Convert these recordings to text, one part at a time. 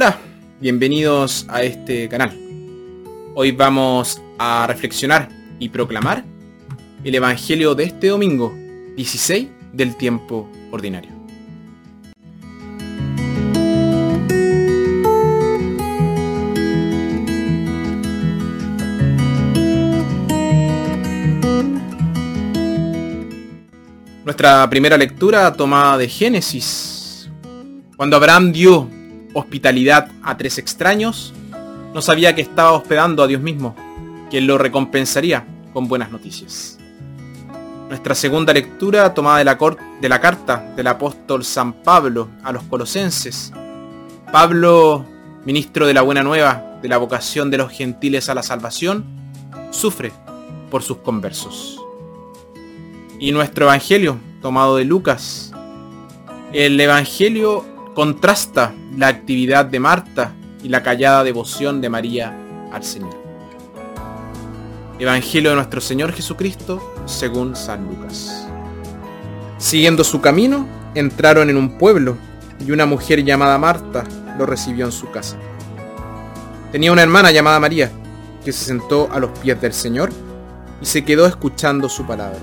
Hola, bienvenidos a este canal. Hoy vamos a reflexionar y proclamar el Evangelio de este domingo 16 del tiempo ordinario. Nuestra primera lectura tomada de Génesis. Cuando Abraham dio hospitalidad a tres extraños, no sabía que estaba hospedando a Dios mismo, quien lo recompensaría con buenas noticias. Nuestra segunda lectura tomada de la, de la carta del apóstol San Pablo a los colosenses. Pablo, ministro de la buena nueva, de la vocación de los gentiles a la salvación, sufre por sus conversos. Y nuestro Evangelio, tomado de Lucas. El Evangelio contrasta la actividad de Marta y la callada devoción de María al Señor. Evangelio de nuestro Señor Jesucristo según San Lucas. Siguiendo su camino, entraron en un pueblo y una mujer llamada Marta lo recibió en su casa. Tenía una hermana llamada María, que se sentó a los pies del Señor y se quedó escuchando su palabra.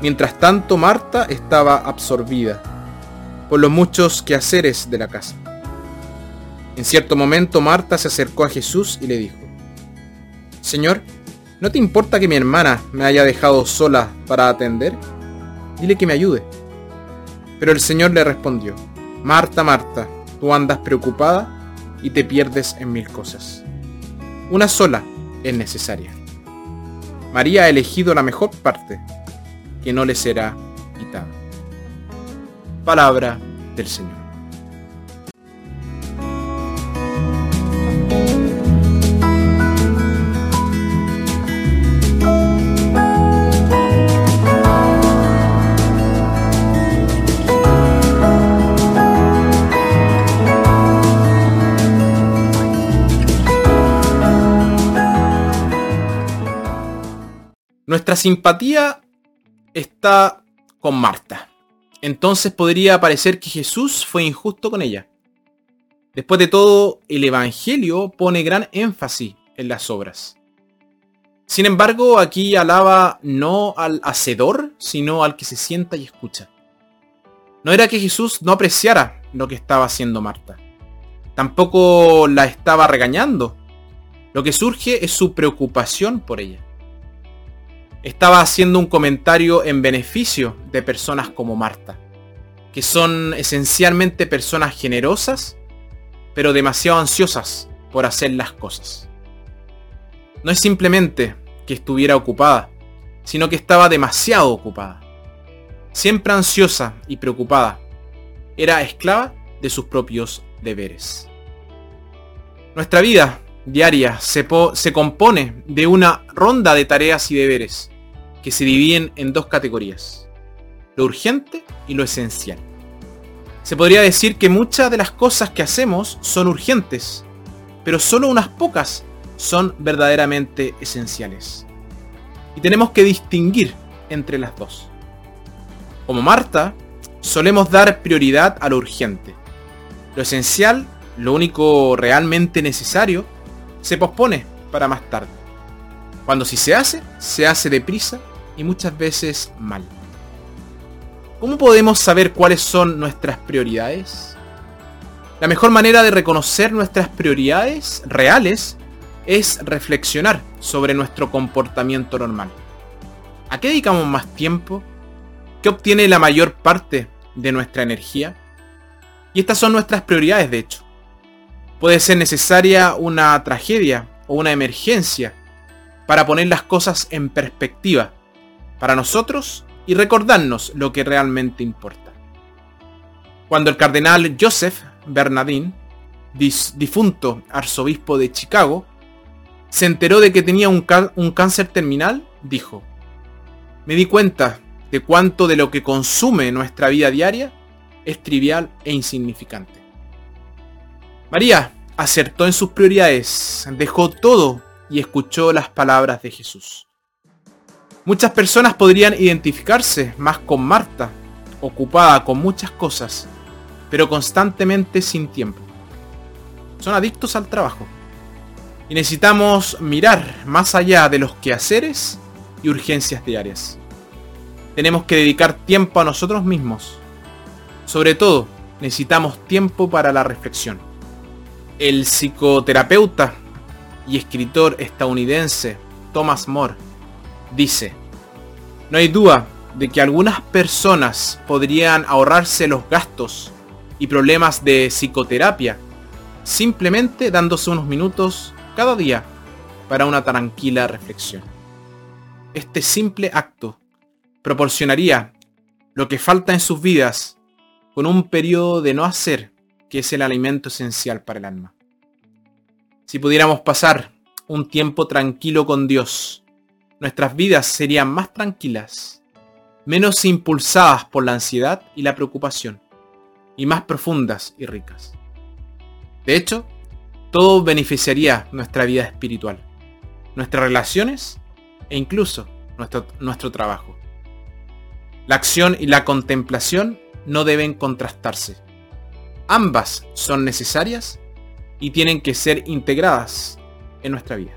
Mientras tanto, Marta estaba absorbida por los muchos quehaceres de la casa. En cierto momento, Marta se acercó a Jesús y le dijo, Señor, ¿no te importa que mi hermana me haya dejado sola para atender? Dile que me ayude. Pero el Señor le respondió, Marta, Marta, tú andas preocupada y te pierdes en mil cosas. Una sola es necesaria. María ha elegido la mejor parte que no le será quitada. Palabra del Señor. Nuestra simpatía está con Marta. Entonces podría parecer que Jesús fue injusto con ella. Después de todo, el Evangelio pone gran énfasis en las obras. Sin embargo, aquí alaba no al hacedor, sino al que se sienta y escucha. No era que Jesús no apreciara lo que estaba haciendo Marta. Tampoco la estaba regañando. Lo que surge es su preocupación por ella estaba haciendo un comentario en beneficio de personas como Marta, que son esencialmente personas generosas, pero demasiado ansiosas por hacer las cosas. No es simplemente que estuviera ocupada, sino que estaba demasiado ocupada. Siempre ansiosa y preocupada, era esclava de sus propios deberes. Nuestra vida diaria se, se, compone de una ronda de tareas y deberes que se dividen en dos categorías, lo urgente y lo esencial. Se podría decir que muchas de las cosas que hacemos son urgentes, pero solo unas pocas son verdaderamente esenciales. Y tenemos que distinguir entre las dos. Como Marta, solemos dar prioridad a lo urgente. Lo esencial, lo único realmente necesario, se pospone para más tarde. Cuando si se hace, se hace deprisa y muchas veces mal. ¿Cómo podemos saber cuáles son nuestras prioridades? La mejor manera de reconocer nuestras prioridades reales es reflexionar sobre nuestro comportamiento normal. ¿A qué dedicamos más tiempo? ¿Qué obtiene la mayor parte de nuestra energía? Y estas son nuestras prioridades, de hecho. Puede ser necesaria una tragedia o una emergencia para poner las cosas en perspectiva para nosotros y recordarnos lo que realmente importa. Cuando el cardenal Joseph Bernardin, difunto arzobispo de Chicago, se enteró de que tenía un, un cáncer terminal, dijo, me di cuenta de cuánto de lo que consume nuestra vida diaria es trivial e insignificante. María acertó en sus prioridades, dejó todo y escuchó las palabras de Jesús. Muchas personas podrían identificarse más con Marta, ocupada con muchas cosas, pero constantemente sin tiempo. son adictos al trabajo. Y necesitamos mirar más allá de los quehaceres y urgencias diarias. Tenemos que dedicar tiempo a nosotros mismos. Sobre todo, necesitamos tiempo para la reflexión. El psicoterapeuta y escritor estadounidense Thomas More dice, no hay duda de que algunas personas podrían ahorrarse los gastos y problemas de psicoterapia simplemente dándose unos minutos cada día para una tranquila reflexión. Este simple acto proporcionaría lo que falta en sus vidas con un periodo de no hacer que es el alimento esencial para el alma. Si pudiéramos pasar un tiempo tranquilo con Dios, nuestras vidas serían más tranquilas, menos impulsadas por la ansiedad y la preocupación, y más profundas y ricas. De hecho, todo beneficiaría nuestra vida espiritual, nuestras relaciones e incluso nuestro, nuestro trabajo. La acción y la contemplación no deben contrastarse. Ambas son necesarias y tienen que ser integradas en nuestra vida.